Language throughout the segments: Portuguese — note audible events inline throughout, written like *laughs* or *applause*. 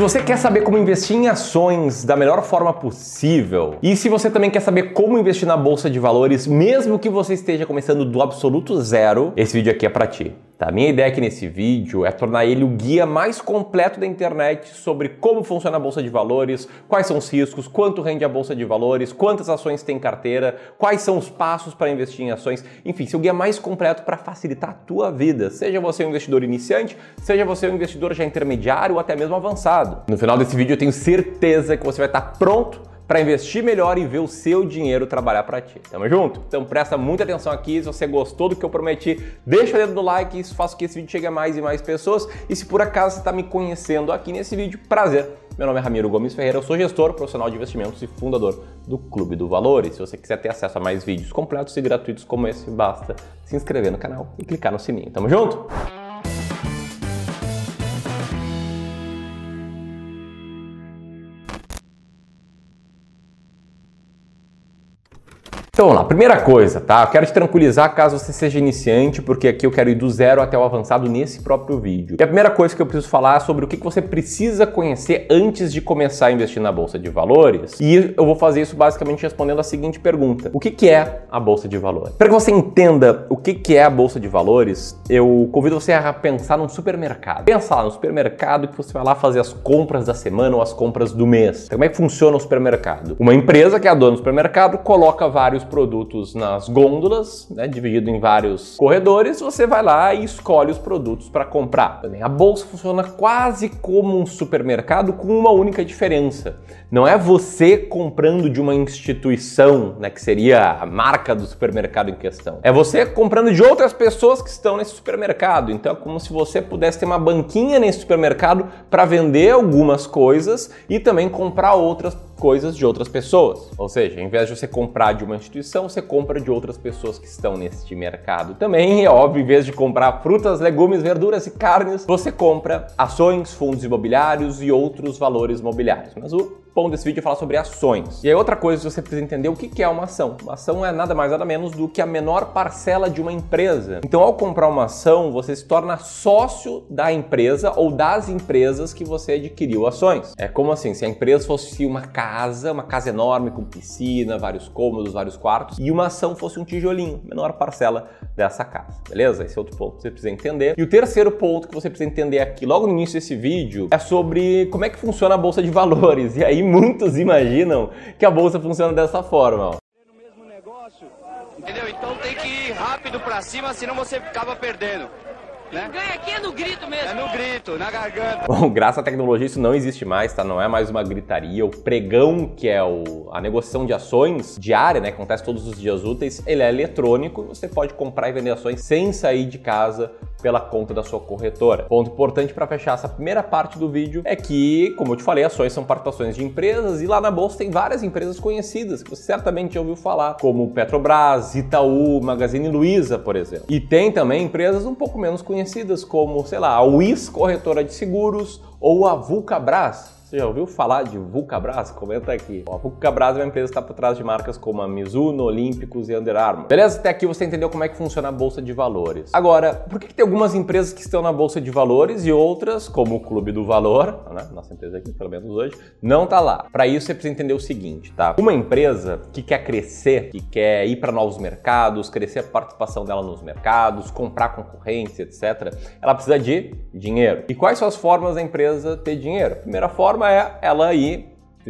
você quer saber como investir em ações da melhor forma possível, e se você também quer saber como investir na bolsa de valores, mesmo que você esteja começando do absoluto zero, esse vídeo aqui é para ti. Tá? Minha ideia aqui nesse vídeo é tornar ele o guia mais completo da internet sobre como funciona a bolsa de valores, quais são os riscos, quanto rende a bolsa de valores, quantas ações tem carteira, quais são os passos para investir em ações, enfim, seu guia mais completo para facilitar a tua vida, seja você um investidor iniciante, seja você um investidor já intermediário ou até mesmo avançado. No final desse vídeo eu tenho certeza que você vai estar pronto para investir melhor e ver o seu dinheiro trabalhar para ti. Tamo junto? Então presta muita atenção aqui. Se você gostou do que eu prometi, deixa o dedo no like, isso faz com que esse vídeo chegue a mais e mais pessoas. E se por acaso você está me conhecendo aqui nesse vídeo, prazer. Meu nome é Ramiro Gomes Ferreira, eu sou gestor profissional de investimentos e fundador do Clube do Valor. E se você quiser ter acesso a mais vídeos completos e gratuitos como esse, basta se inscrever no canal e clicar no sininho. Tamo junto? Então vamos lá, primeira coisa, tá? Eu quero te tranquilizar caso você seja iniciante, porque aqui eu quero ir do zero até o avançado nesse próprio vídeo. E a primeira coisa que eu preciso falar é sobre o que você precisa conhecer antes de começar a investir na Bolsa de Valores. E eu vou fazer isso basicamente respondendo a seguinte pergunta: O que é a Bolsa de Valores? Para que você entenda o que é a Bolsa de Valores, eu convido você a pensar num supermercado. Pensa lá no supermercado que você vai lá fazer as compras da semana ou as compras do mês. Então, como é que funciona o supermercado? Uma empresa que é a dona do supermercado coloca vários produtos nas gôndolas, né, dividido em vários corredores, você vai lá e escolhe os produtos para comprar. A bolsa funciona quase como um supermercado com uma única diferença. Não é você comprando de uma instituição, né, que seria a marca do supermercado em questão. É você comprando de outras pessoas que estão nesse supermercado. Então é como se você pudesse ter uma banquinha nesse supermercado para vender algumas coisas e também comprar outras coisas de outras pessoas. Ou seja, em vez de você comprar de uma instituição, você compra de outras pessoas que estão neste mercado. Também é óbvio, em vez de comprar frutas, legumes, verduras e carnes, você compra ações, fundos imobiliários e outros valores mobiliários. Mas o ponto desse vídeo é falar sobre ações. E aí outra coisa que você precisa entender o que é uma ação. Uma ação é nada mais nada menos do que a menor parcela de uma empresa. Então ao comprar uma ação, você se torna sócio da empresa ou das empresas que você adquiriu ações. É como assim, se a empresa fosse uma casa, uma casa enorme com piscina, vários cômodos, vários quartos, e uma ação fosse um tijolinho, menor parcela dessa casa. Beleza? Esse é outro ponto que você precisa entender. E o terceiro ponto que você precisa entender aqui, logo no início desse vídeo, é sobre como é que funciona a bolsa de valores. E aí muitos imaginam que a bolsa funciona dessa forma. Ó. Entendeu? Então tem que ir rápido para cima, senão você acaba perdendo. Né? Ganha aqui é no grito mesmo. É no grito, na garganta. Bom, graças à tecnologia isso não existe mais, tá? Não é mais uma gritaria. O pregão, que é o, a negociação de ações diária, né? Que acontece todos os dias úteis, ele é eletrônico. Você pode comprar e vender ações sem sair de casa pela conta da sua corretora. Ponto importante para fechar essa primeira parte do vídeo é que, como eu te falei, ações são participações de empresas e lá na bolsa tem várias empresas conhecidas que você certamente já ouviu falar, como Petrobras, Itaú, Magazine Luiza, por exemplo. E tem também empresas um pouco menos conhecidas como, sei lá, a WIS Corretora de Seguros ou a Vulcabras. Você já ouviu falar de Vulcabras? Comenta aqui. a Vulcabras é uma empresa que está por trás de marcas como a Mizuno, Olímpicos e Under Armour. Beleza? Até aqui você entendeu como é que funciona a Bolsa de Valores. Agora, por que, que tem algumas empresas que estão na Bolsa de Valores e outras, como o Clube do Valor, né? nossa empresa aqui, pelo menos hoje, não tá lá? Para isso você precisa entender o seguinte, tá? Uma empresa que quer crescer, que quer ir para novos mercados, crescer a participação dela nos mercados, comprar concorrência, etc., ela precisa de dinheiro. E quais são as formas da empresa ter dinheiro? A primeira forma forma é ela ir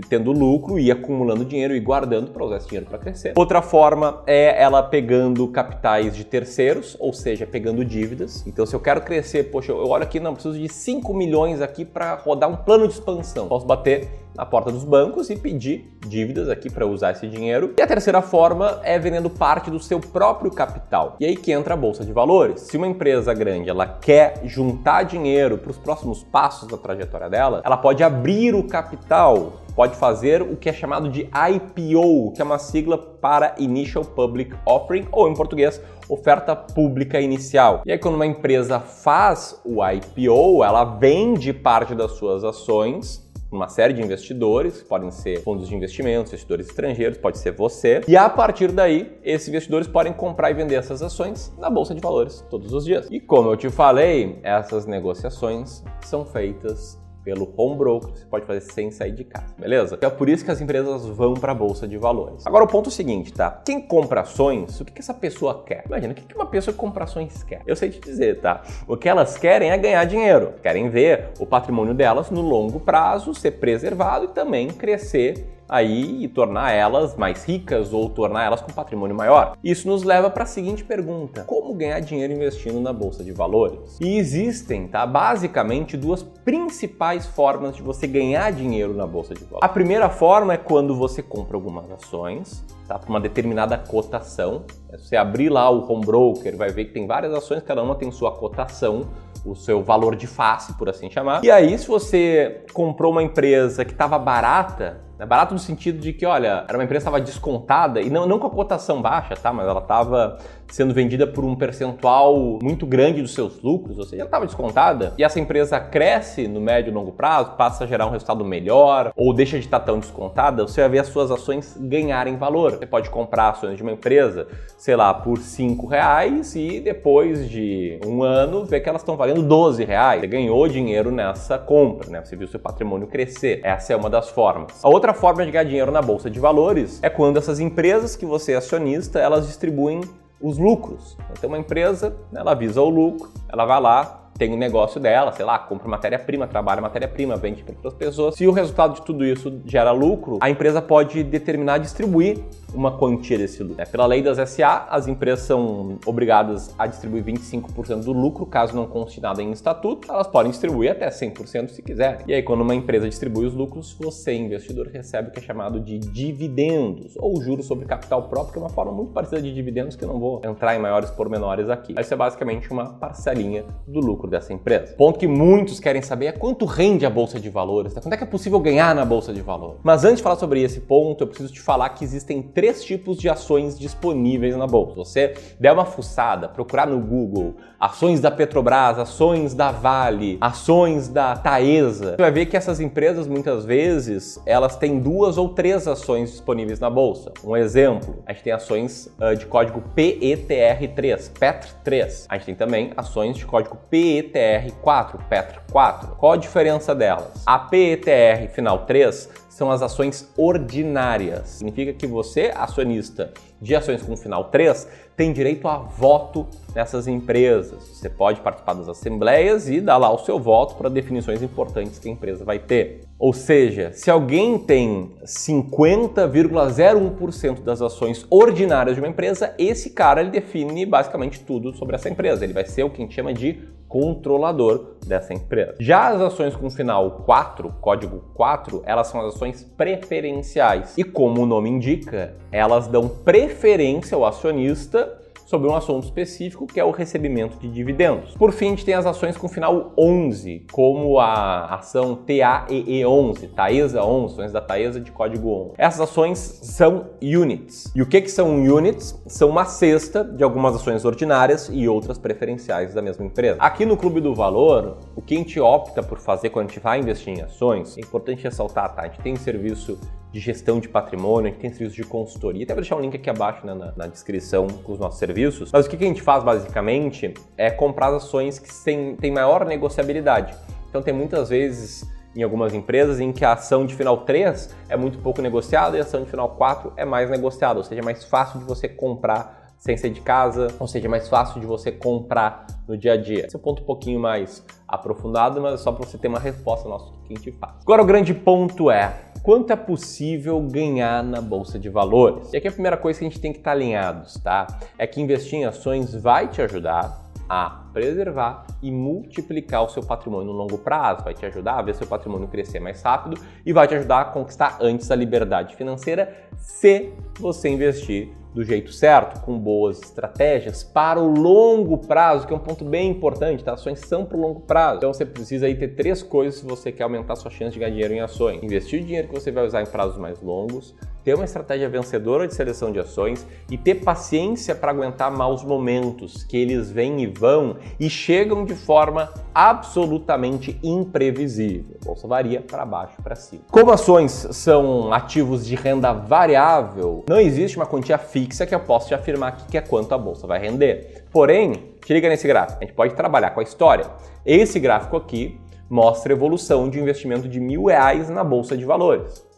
tendo lucro e acumulando dinheiro e guardando para usar esse dinheiro para crescer. Outra forma é ela pegando capitais de terceiros, ou seja, pegando dívidas. Então, se eu quero crescer, poxa, eu olho aqui, não, preciso de 5 milhões aqui para rodar um plano de expansão. Posso bater na porta dos bancos e pedir dívidas aqui para usar esse dinheiro. E a terceira forma é vendendo parte do seu próprio capital. E aí que entra a bolsa de valores. Se uma empresa grande ela quer juntar dinheiro para os próximos passos da trajetória dela, ela pode abrir o capital pode fazer o que é chamado de IPO, que é uma sigla para Initial Public Offering, ou em português, oferta pública inicial. E aí, quando uma empresa faz o IPO, ela vende parte das suas ações uma série de investidores, podem ser fundos de investimentos, investidores estrangeiros, pode ser você. E a partir daí, esses investidores podem comprar e vender essas ações na bolsa de valores todos os dias. E como eu te falei, essas negociações são feitas pelo home broker, você pode fazer sem sair de casa, beleza? Então é por isso que as empresas vão para a bolsa de valores. Agora o ponto é o seguinte, tá? Quem compra ações, o que, que essa pessoa quer? Imagina, o que, que uma pessoa que compra ações quer? Eu sei te dizer, tá? O que elas querem é ganhar dinheiro, querem ver o patrimônio delas no longo prazo ser preservado e também crescer aí e tornar elas mais ricas ou tornar elas com patrimônio maior. Isso nos leva para a seguinte pergunta: como ganhar dinheiro investindo na bolsa de valores? E existem, tá, basicamente duas principais formas de você ganhar dinheiro na bolsa de valores. A primeira forma é quando você compra algumas ações, tá, por uma determinada cotação. É você abrir lá o home broker, vai ver que tem várias ações, cada uma tem sua cotação o seu valor de face, por assim chamar. E aí, se você comprou uma empresa que estava barata, é barato no sentido de que, olha, era uma empresa que estava descontada, e não, não com a cotação baixa, tá? Mas ela estava sendo vendida por um percentual muito grande dos seus lucros, ou seja, ela estava descontada, e essa empresa cresce no médio e longo prazo, passa a gerar um resultado melhor, ou deixa de estar tão descontada, você vai ver as suas ações ganharem valor. Você pode comprar ações de uma empresa, sei lá, por 5 reais e depois de um ano ver que elas estão valendo 12 reais. Você ganhou dinheiro nessa compra, né? Você viu seu patrimônio crescer. Essa é uma das formas. A outra outra forma de ganhar dinheiro na bolsa de valores é quando essas empresas que você é acionista, elas distribuem os lucros. Então, uma empresa, ela visa o lucro, ela vai lá, tem um negócio dela, sei lá, compra matéria-prima, trabalha matéria-prima, vende para outras pessoas. Se o resultado de tudo isso gera lucro, a empresa pode determinar distribuir uma quantia desse lucro. Pela lei das SA, as empresas são obrigadas a distribuir 25% do lucro, caso não conste nada em estatuto, elas podem distribuir até 100% se quiserem. E aí, quando uma empresa distribui os lucros, você, investidor, recebe o que é chamado de dividendos, ou juros sobre capital próprio, que é uma forma muito parecida de dividendos que eu não vou entrar em maiores pormenores aqui. Isso é basicamente uma parcelinha do lucro dessa empresa. Ponto que muitos querem saber é quanto rende a bolsa de valores, né? quanto é que é possível ganhar na bolsa de valores. Mas antes de falar sobre esse ponto, eu preciso te falar que existem três tipos de ações disponíveis na bolsa. Você der uma fuçada, procurar no Google ações da Petrobras, ações da Vale, ações da Taesa, você vai ver que essas empresas muitas vezes elas têm duas ou três ações disponíveis na bolsa. Um exemplo, a gente tem ações uh, de código PETR3, PETR3. A gente tem também ações de código PETR PETR4, PETR4. Qual a diferença delas? A PETR final 3 são as ações ordinárias. Significa que você, acionista de ações com final 3, tem direito a voto nessas empresas. Você pode participar das assembleias e dar lá o seu voto para definições importantes que a empresa vai ter. Ou seja, se alguém tem 50,01% das ações ordinárias de uma empresa, esse cara ele define basicamente tudo sobre essa empresa. Ele vai ser o que a gente chama de controlador dessa empresa. Já as ações com final 4, código 4, elas são as ações preferenciais. E como o nome indica, elas dão preferência ao acionista sobre um assunto específico, que é o recebimento de dividendos. Por fim, a gente tem as ações com final 11, como a ação TAEE11, Taesa 11, ações da Taesa de código 11. Essas ações são units. E o que, que são units? São uma cesta de algumas ações ordinárias e outras preferenciais da mesma empresa. Aqui no Clube do Valor, o que a gente opta por fazer quando a gente vai investir em ações, é importante ressaltar, tá? A gente tem serviço de gestão de patrimônio, a gente tem serviços de consultoria. Até vou deixar um link aqui abaixo né, na, na, descrição com os nossos serviços. Mas o que, que a gente faz basicamente é comprar ações que têm, têm maior negociabilidade. Então tem muitas vezes em algumas empresas em que a ação de final 3 é muito pouco negociada e a ação de final 4 é mais negociada, ou seja, é mais fácil de você comprar sem sair de casa, ou seja, mais fácil de você comprar no dia a dia. Esse é um ponto um pouquinho mais aprofundado, mas é só para você ter uma resposta nossa que a gente faz. Agora o grande ponto é quanto é possível ganhar na bolsa de valores. E aqui a primeira coisa que a gente tem que estar alinhados, tá? É que investir em ações vai te ajudar a preservar e multiplicar o seu patrimônio no longo prazo, vai te ajudar a ver seu patrimônio crescer mais rápido e vai te ajudar a conquistar antes a liberdade financeira se você investir do jeito certo, com boas estratégias para o longo prazo, que é um ponto bem importante, tá? Ações são para o longo prazo. Então você precisa aí ter três coisas se você quer aumentar sua chance de ganhar dinheiro em ações. Investir o dinheiro que você vai usar em prazos mais longos, ter uma estratégia vencedora de seleção de ações e ter paciência para aguentar maus momentos, que eles vêm e vão e chegam de forma absolutamente imprevisível. A bolsa varia para baixo para cima. Como ações são ativos de renda variável, não existe uma quantia fixa que eu possa te afirmar que é quanto a bolsa vai render. Porém, te liga nesse gráfico, a gente pode trabalhar com a história. Esse gráfico aqui mostra evolução de um investimento de mil reais na bolsa de valores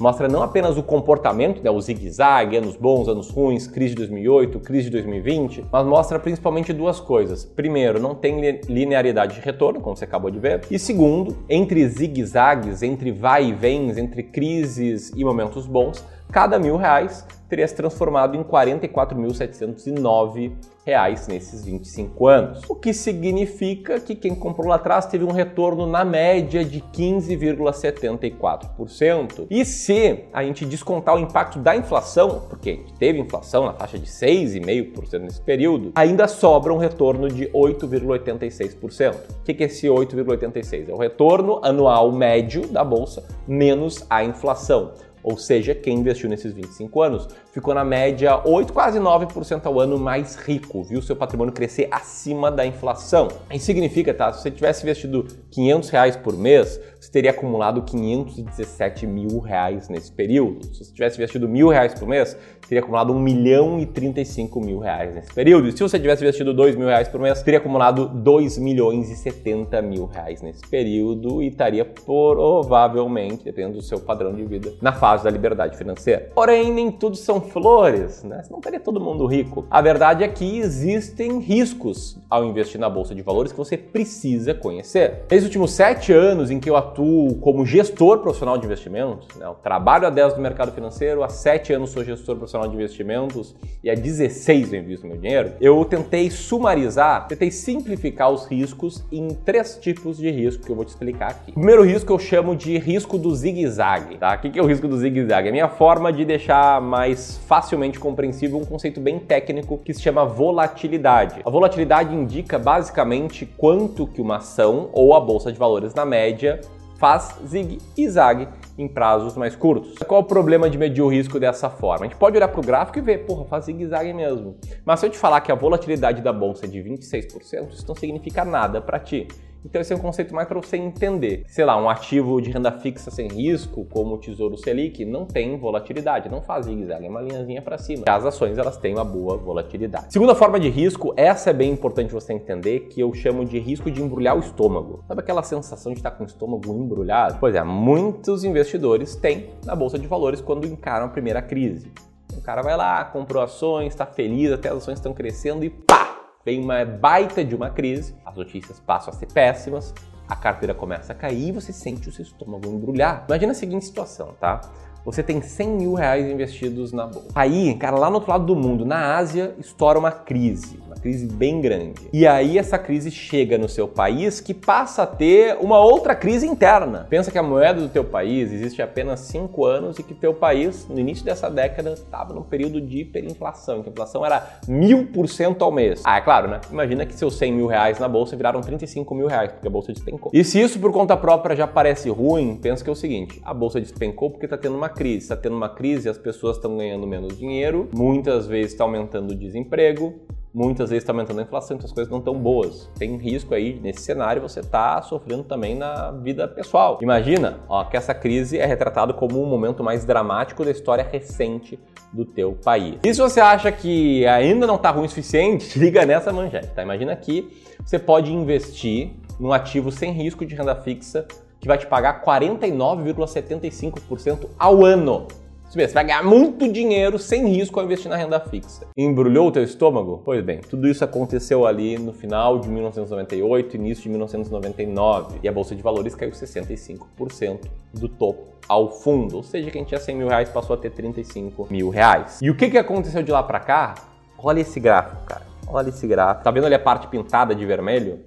mostra não apenas o comportamento, né, o zigue-zague, anos bons, anos ruins, crise de 2008, crise de 2020, mas mostra principalmente duas coisas. Primeiro, não tem linearidade de retorno, como você acabou de ver. E segundo, entre zigue-zagues, entre vai e vens, entre crises e momentos bons, cada mil reais teria se transformado em 44.709 reais nesses 25 anos. O que significa que quem comprou lá atrás teve um retorno na média de 15,74%. E se a gente descontar o impacto da inflação, porque teve inflação na taxa de 6,5% nesse período, ainda sobra um retorno de 8,86%. O que é esse 8,86%? É o retorno anual médio da bolsa menos a inflação. Ou seja, quem investiu nesses 25 anos ficou na média 8, quase 9% ao ano mais rico, viu seu patrimônio crescer acima da inflação. Isso significa, tá? Se você tivesse investido 500 reais por mês, você teria acumulado 517 mil reais nesse período. Se você tivesse investido mil reais por mês, teria acumulado 1 milhão e 35 mil reais nesse período. E se você tivesse investido 2 mil reais por mês, teria acumulado 2 milhões e 70 mil reais nesse período e estaria provavelmente, dependendo do seu padrão de vida, na fase da liberdade financeira. Porém, nem tudo são flores, né? Senão estaria todo mundo rico. A verdade é que existem riscos ao investir na bolsa de valores que você precisa conhecer. Nesses últimos sete anos em que eu atuo como gestor profissional de investimentos, né? eu trabalho há 10 no mercado financeiro, há sete anos sou gestor profissional profissional de investimentos e há 16 eu invisto meu dinheiro, eu tentei sumarizar, tentei simplificar os riscos em três tipos de risco que eu vou te explicar aqui. O primeiro risco eu chamo de risco do zigue-zague, tá? O que é o risco do zigue-zague? É a minha forma de deixar mais facilmente compreensível um conceito bem técnico que se chama volatilidade. A volatilidade indica basicamente quanto que uma ação ou a bolsa de valores na média faz zig e zag em prazos mais curtos. Qual o problema de medir o risco dessa forma? A gente pode olhar para o gráfico e ver, porra, faz zigue-zague mesmo. Mas se eu te falar que a volatilidade da bolsa é de 26%, isso não significa nada para ti. Então esse é um conceito mais para você entender. Sei lá, um ativo de renda fixa sem risco, como o Tesouro Selic, não tem volatilidade, não faz zigue-zague, é uma linhazinha para cima. As ações elas têm uma boa volatilidade. Segunda forma de risco, essa é bem importante você entender, que eu chamo de risco de embrulhar o estômago. Sabe aquela sensação de estar com o estômago embrulhado? Pois é, muitos investidores têm na bolsa de valores quando encaram a primeira crise. O cara vai lá, comprou ações, está feliz, até as ações estão crescendo e pá! Vem uma baita de uma crise, as notícias passam a ser péssimas, a carteira começa a cair e você sente o seu estômago embrulhar. Imagina a seguinte situação, tá? Você tem 100 mil reais investidos na bolsa. Aí, cara, lá no outro lado do mundo, na Ásia, estoura uma crise crise bem grande. E aí essa crise chega no seu país que passa a ter uma outra crise interna. Pensa que a moeda do teu país existe apenas 5 anos e que teu país, no início dessa década, estava num período de hiperinflação, que a inflação era mil por cento ao mês. Ah, é claro, né? Imagina que seus 100 mil reais na bolsa viraram 35 mil reais, porque a bolsa despencou. E se isso por conta própria já parece ruim, pensa que é o seguinte, a bolsa despencou porque está tendo uma crise. Está tendo uma crise, as pessoas estão ganhando menos dinheiro, muitas vezes está aumentando o desemprego, muitas vezes está aumentando a inflação, então as coisas não estão boas. Tem risco aí nesse cenário você está sofrendo também na vida pessoal. Imagina ó, que essa crise é retratada como um momento mais dramático da história recente do teu país. E se você acha que ainda não está ruim o suficiente, *laughs* liga nessa manchete, tá? Imagina que você pode investir num ativo sem risco de renda fixa que vai te pagar 49,75% ao ano você vai ganhar muito dinheiro sem risco ao investir na renda fixa. Embrulhou o teu estômago? Pois bem, tudo isso aconteceu ali no final de 1998, início de 1999, e a Bolsa de Valores caiu 65% do topo ao fundo, ou seja, quem tinha 100 mil reais passou a ter 35 mil reais. E o que, que aconteceu de lá para cá? Olha esse gráfico, cara. Olha esse gráfico. Tá vendo ali a parte pintada de vermelho?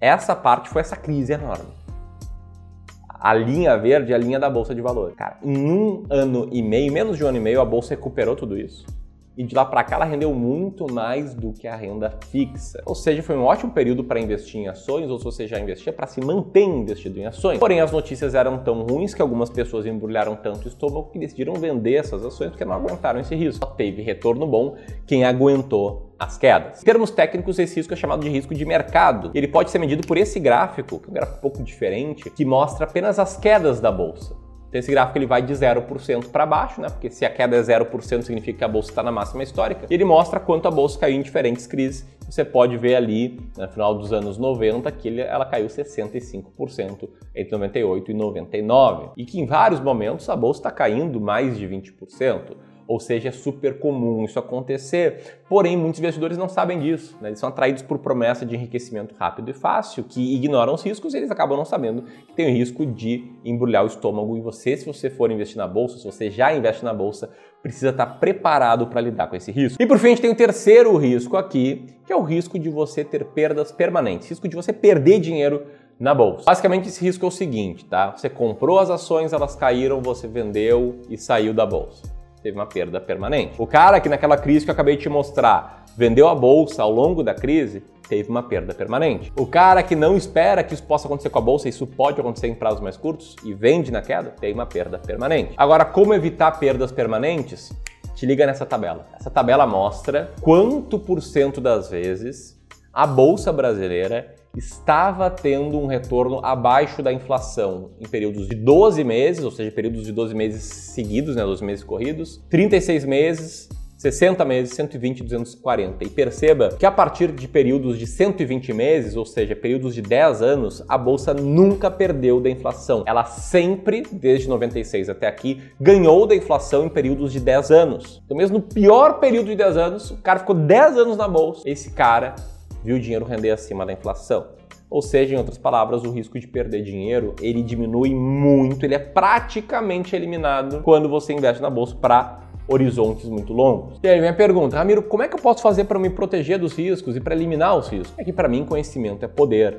Essa parte foi essa crise enorme a linha verde é a linha da bolsa de valores. Cara, em um ano e meio, menos de um ano e meio, a bolsa recuperou tudo isso. E de lá para cá ela rendeu muito mais do que a renda fixa. Ou seja, foi um ótimo período para investir em ações, ou se você já investia, para se manter investido em ações. Porém, as notícias eram tão ruins que algumas pessoas embrulharam tanto o estômago que decidiram vender essas ações porque não aguentaram esse risco. Só teve retorno bom quem aguentou as quedas. Em termos técnicos, esse risco é chamado de risco de mercado. Ele pode ser medido por esse gráfico, que é um gráfico um pouco diferente, que mostra apenas as quedas da bolsa. Então esse gráfico ele vai de 0% para baixo, né? Porque se a queda é 0% significa que a bolsa está na máxima histórica. E ele mostra quanto a bolsa caiu em diferentes crises. Você pode ver ali, no final dos anos 90, que ela caiu 65% entre 98 e 99. E que em vários momentos a bolsa está caindo mais de 20%. Ou seja, é super comum isso acontecer. Porém, muitos investidores não sabem disso. Né? Eles são atraídos por promessa de enriquecimento rápido e fácil, que ignoram os riscos e eles acabam não sabendo que tem o risco de embrulhar o estômago em você se você for investir na bolsa, se você já investe na bolsa, precisa estar preparado para lidar com esse risco. E por fim, a gente tem o terceiro risco aqui, que é o risco de você ter perdas permanentes, risco de você perder dinheiro na bolsa. Basicamente esse risco é o seguinte, tá? Você comprou as ações, elas caíram, você vendeu e saiu da bolsa teve uma perda permanente. O cara que naquela crise que eu acabei de te mostrar vendeu a bolsa ao longo da crise, teve uma perda permanente. O cara que não espera que isso possa acontecer com a bolsa, isso pode acontecer em prazos mais curtos e vende na queda, tem uma perda permanente. Agora, como evitar perdas permanentes? Te liga nessa tabela. Essa tabela mostra quanto por cento das vezes a bolsa brasileira estava tendo um retorno abaixo da inflação em períodos de 12 meses, ou seja, períodos de 12 meses seguidos, né, 12 meses corridos, 36 meses, 60 meses, 120, 240. E perceba que a partir de períodos de 120 meses, ou seja, períodos de 10 anos, a bolsa nunca perdeu da inflação. Ela sempre, desde 96 até aqui, ganhou da inflação em períodos de 10 anos. Então, mesmo no pior período de 10 anos, o cara ficou 10 anos na bolsa. Esse cara viu o dinheiro render acima da inflação. Ou seja, em outras palavras, o risco de perder dinheiro ele diminui muito, ele é praticamente eliminado quando você investe na bolsa para horizontes muito longos. E aí vem pergunta, Ramiro, como é que eu posso fazer para me proteger dos riscos e para eliminar os riscos? É que para mim conhecimento é poder.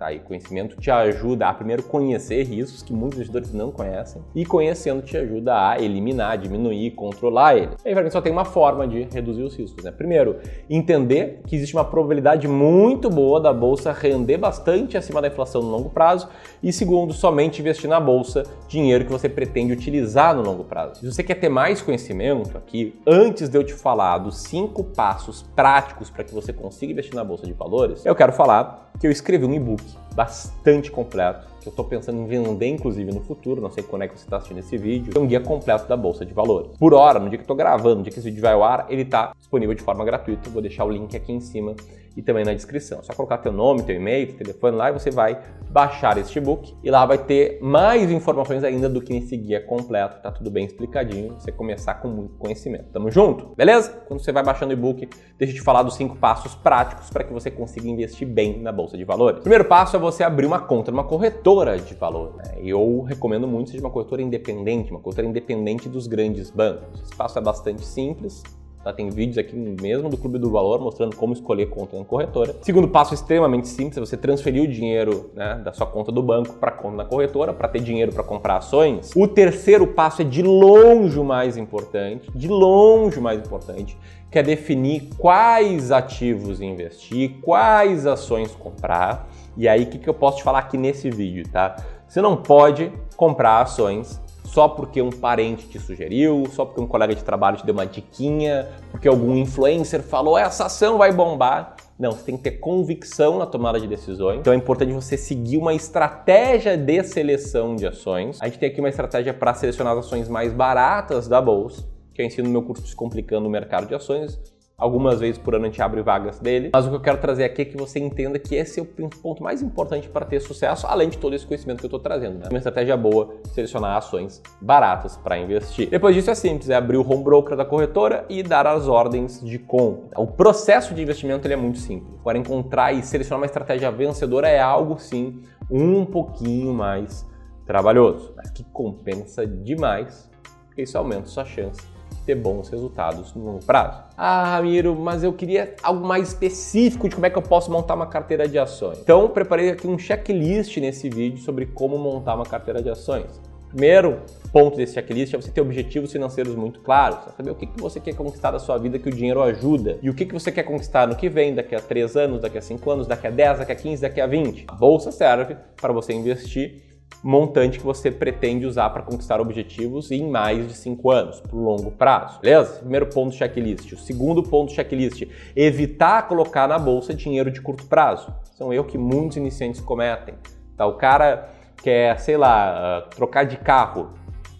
Tá? E conhecimento te ajuda a primeiro conhecer riscos que muitos investidores não conhecem e conhecendo te ajuda a eliminar, diminuir, controlar ele. E aí só tem uma forma de reduzir os riscos, né? Primeiro, entender que existe uma probabilidade muito boa da bolsa render bastante acima da inflação no longo prazo e segundo, somente investir na bolsa dinheiro que você pretende utilizar no longo prazo. Se você quer ter mais conhecimento aqui, antes de eu te falar dos cinco passos práticos para que você consiga investir na bolsa de valores, eu quero falar que eu escrevi um e-book bastante completo, que eu estou pensando em vender inclusive no futuro, não sei quando é que você está assistindo esse vídeo, é um guia completo da Bolsa de Valores. Por hora, no dia que eu estou gravando, no dia que esse vídeo vai ao ar, ele está disponível de forma gratuita, vou deixar o link aqui em cima e também na descrição. É só colocar teu nome, teu e-mail, teu telefone lá e você vai baixar este e-book e lá vai ter mais informações ainda do que nesse guia completo, tá tudo bem explicadinho, você começar com muito conhecimento. Tamo junto? Beleza? Quando você vai baixando o e-book, deixa eu te falar dos cinco passos práticos para que você consiga investir bem na bolsa de valores. Primeiro passo é você abrir uma conta numa corretora de valor. Né? Eu recomendo muito seja uma corretora independente, uma corretora independente dos grandes bancos. Esse passo é bastante simples, Tá? Tem vídeos aqui mesmo do Clube do Valor mostrando como escolher conta na corretora. Segundo passo extremamente simples é você transferir o dinheiro né, da sua conta do banco para conta na corretora para ter dinheiro para comprar ações. O terceiro passo é de longe o mais importante, de longe o mais importante, que é definir quais ativos investir, quais ações comprar. E aí, o que, que eu posso te falar aqui nesse vídeo, tá? Você não pode comprar ações só porque um parente te sugeriu, só porque um colega de trabalho te deu uma diquinha, porque algum influencer falou essa ação vai bombar. Não, você tem que ter convicção na tomada de decisões. Então é importante você seguir uma estratégia de seleção de ações. A gente tem aqui uma estratégia para selecionar as ações mais baratas da bolsa, que eu ensino no meu curso Descomplicando o Mercado de Ações. Algumas vezes por ano a gente abre vagas dele, mas o que eu quero trazer aqui é que você entenda que esse é o ponto mais importante para ter sucesso, além de todo esse conhecimento que eu estou trazendo. Né? Uma estratégia boa, selecionar ações baratas para investir. Depois disso é simples, é abrir o home broker da corretora e dar as ordens de compra. O processo de investimento ele é muito simples. Para encontrar e selecionar uma estratégia vencedora é algo sim um pouquinho mais trabalhoso, mas que compensa demais, porque isso aumenta sua chance ter bons resultados no longo prazo. Ah, Ramiro, mas eu queria algo mais específico de como é que eu posso montar uma carteira de ações. Então, preparei aqui um checklist nesse vídeo sobre como montar uma carteira de ações. Primeiro ponto desse checklist é você ter objetivos financeiros muito claros, saber o que, que você quer conquistar da sua vida que o dinheiro ajuda e o que, que você quer conquistar no que vem, daqui a 3 anos, daqui a 5 anos, daqui a 10, daqui a 15, daqui a 20. A bolsa serve para você investir montante que você pretende usar para conquistar objetivos em mais de 5 anos, por longo prazo. Beleza? Primeiro ponto checklist. O segundo ponto checklist, evitar colocar na bolsa dinheiro de curto prazo. Isso é erro que muitos iniciantes cometem. Tá? O cara quer, sei lá, trocar de carro,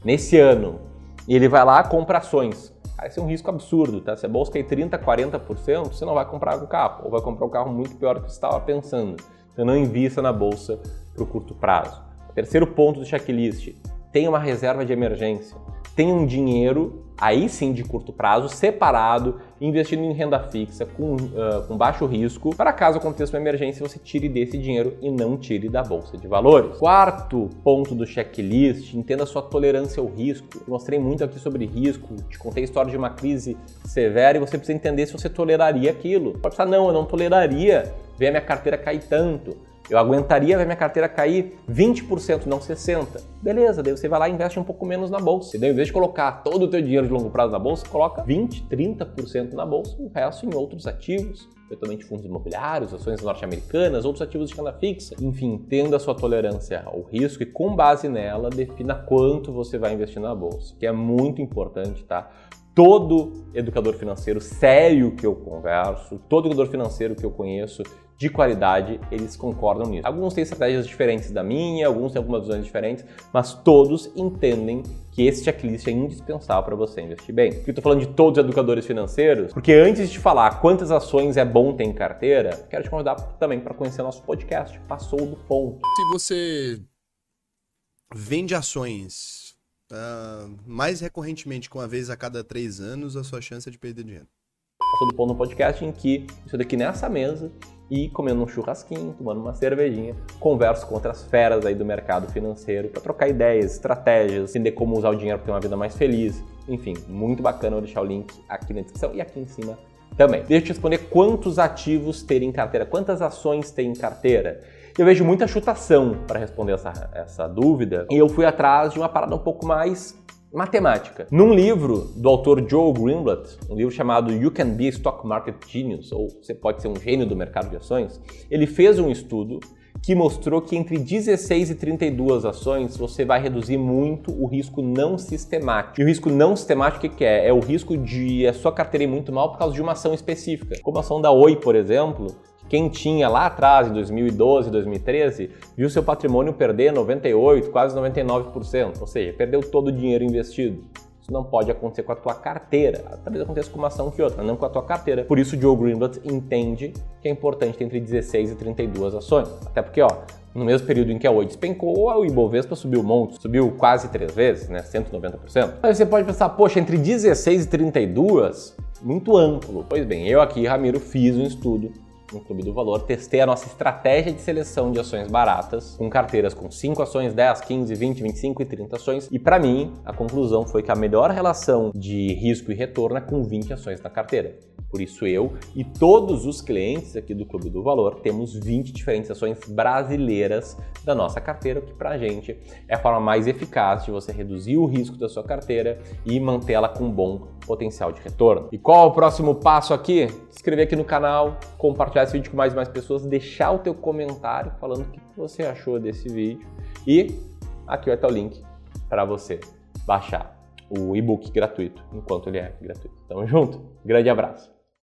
nesse ano, e ele vai lá compra ações. Cara, esse é um risco absurdo, tá? Se a bolsa cair 30%, 40%, você não vai comprar o carro, ou vai comprar um carro muito pior do que você estava pensando. Então não invista na bolsa para o curto prazo. Terceiro ponto do checklist, tenha uma reserva de emergência. Tenha um dinheiro, aí sim de curto prazo, separado, investindo em renda fixa com, uh, com baixo risco, para caso aconteça uma emergência, você tire desse dinheiro e não tire da bolsa de valores. Quarto ponto do checklist, entenda sua tolerância ao risco. Eu mostrei muito aqui sobre risco, te contei a história de uma crise severa e você precisa entender se você toleraria aquilo. Pode pensar, não, eu não toleraria ver a minha carteira cair tanto. Eu aguentaria ver minha carteira cair 20%, não 60%. Beleza, daí você vai lá e investe um pouco menos na bolsa. E daí, em vez de colocar todo o teu dinheiro de longo prazo na bolsa, coloca 20%, 30% na bolsa e o resto em outros ativos eventualmente fundos imobiliários, ações norte-americanas, outros ativos de renda fixa. Enfim, tendo a sua tolerância ao risco e com base nela, defina quanto você vai investir na bolsa, que é muito importante, tá? Todo educador financeiro sério que eu converso, todo educador financeiro que eu conheço de qualidade, eles concordam nisso. Alguns têm estratégias diferentes da minha, alguns têm algumas visões diferentes, mas todos entendem que esse checklist é indispensável para você investir bem. eu estou falando de todos os educadores financeiros, porque antes de te falar quantas ações é bom ter em carteira, quero te convidar também para conhecer nosso podcast, Passou do Ponto. Se você vende ações uh, mais recorrentemente, com uma vez a cada três anos, a sua chance é de perder dinheiro. Passou do Ponto no podcast em que isso daqui nessa mesa e comendo um churrasquinho, tomando uma cervejinha, converso com outras feras aí do mercado financeiro para trocar ideias, estratégias, entender como usar o dinheiro para ter uma vida mais feliz. Enfim, muito bacana, vou deixar o link aqui na descrição e aqui em cima também. Deixa eu te responder quantos ativos ter em carteira, quantas ações ter em carteira. Eu vejo muita chutação para responder essa, essa dúvida e eu fui atrás de uma parada um pouco mais matemática. Num livro do autor Joe Greenblatt, um livro chamado You Can Be a Stock Market Genius, ou Você Pode Ser um Gênio do Mercado de Ações, ele fez um estudo que mostrou que entre 16 e 32 ações você vai reduzir muito o risco não sistemático. E o risco não sistemático o que é? É o risco de a sua carteira ir muito mal por causa de uma ação específica. Como a ação da Oi, por exemplo, quem tinha lá atrás, em 2012, 2013, viu seu patrimônio perder 98, quase 99%, ou seja, perdeu todo o dinheiro investido. Isso não pode acontecer com a tua carteira. Talvez aconteça com uma ação que outra, não com a tua carteira. Por isso, o Joe Greenblatt entende que é importante ter entre 16 e 32 ações. Até porque, ó, no mesmo período em que a Oi despencou, o Ibovespa subiu um monte, subiu quase três vezes, né, 190%. Aí você pode pensar, poxa, entre 16 e 32, muito amplo. Pois bem, eu aqui, Ramiro, fiz um estudo no Clube do Valor, testei a nossa estratégia de seleção de ações baratas, com carteiras com 5 ações, 10, 15, 20, 25 e 30 ações, e para mim, a conclusão foi que a melhor relação de risco e retorno é com 20 ações na carteira. Por isso eu e todos os clientes aqui do Clube do Valor temos 20 diferentes ações brasileiras da nossa carteira, o que para a gente é a forma mais eficaz de você reduzir o risco da sua carteira e mantê-la com bom potencial de retorno. E qual é o próximo passo aqui? Se inscrever aqui no canal, compartilhar esse vídeo com mais e mais pessoas, deixar o teu comentário falando o que você achou desse vídeo e aqui vai estar o link para você baixar o e-book gratuito, enquanto ele é gratuito. Tamo junto, grande abraço!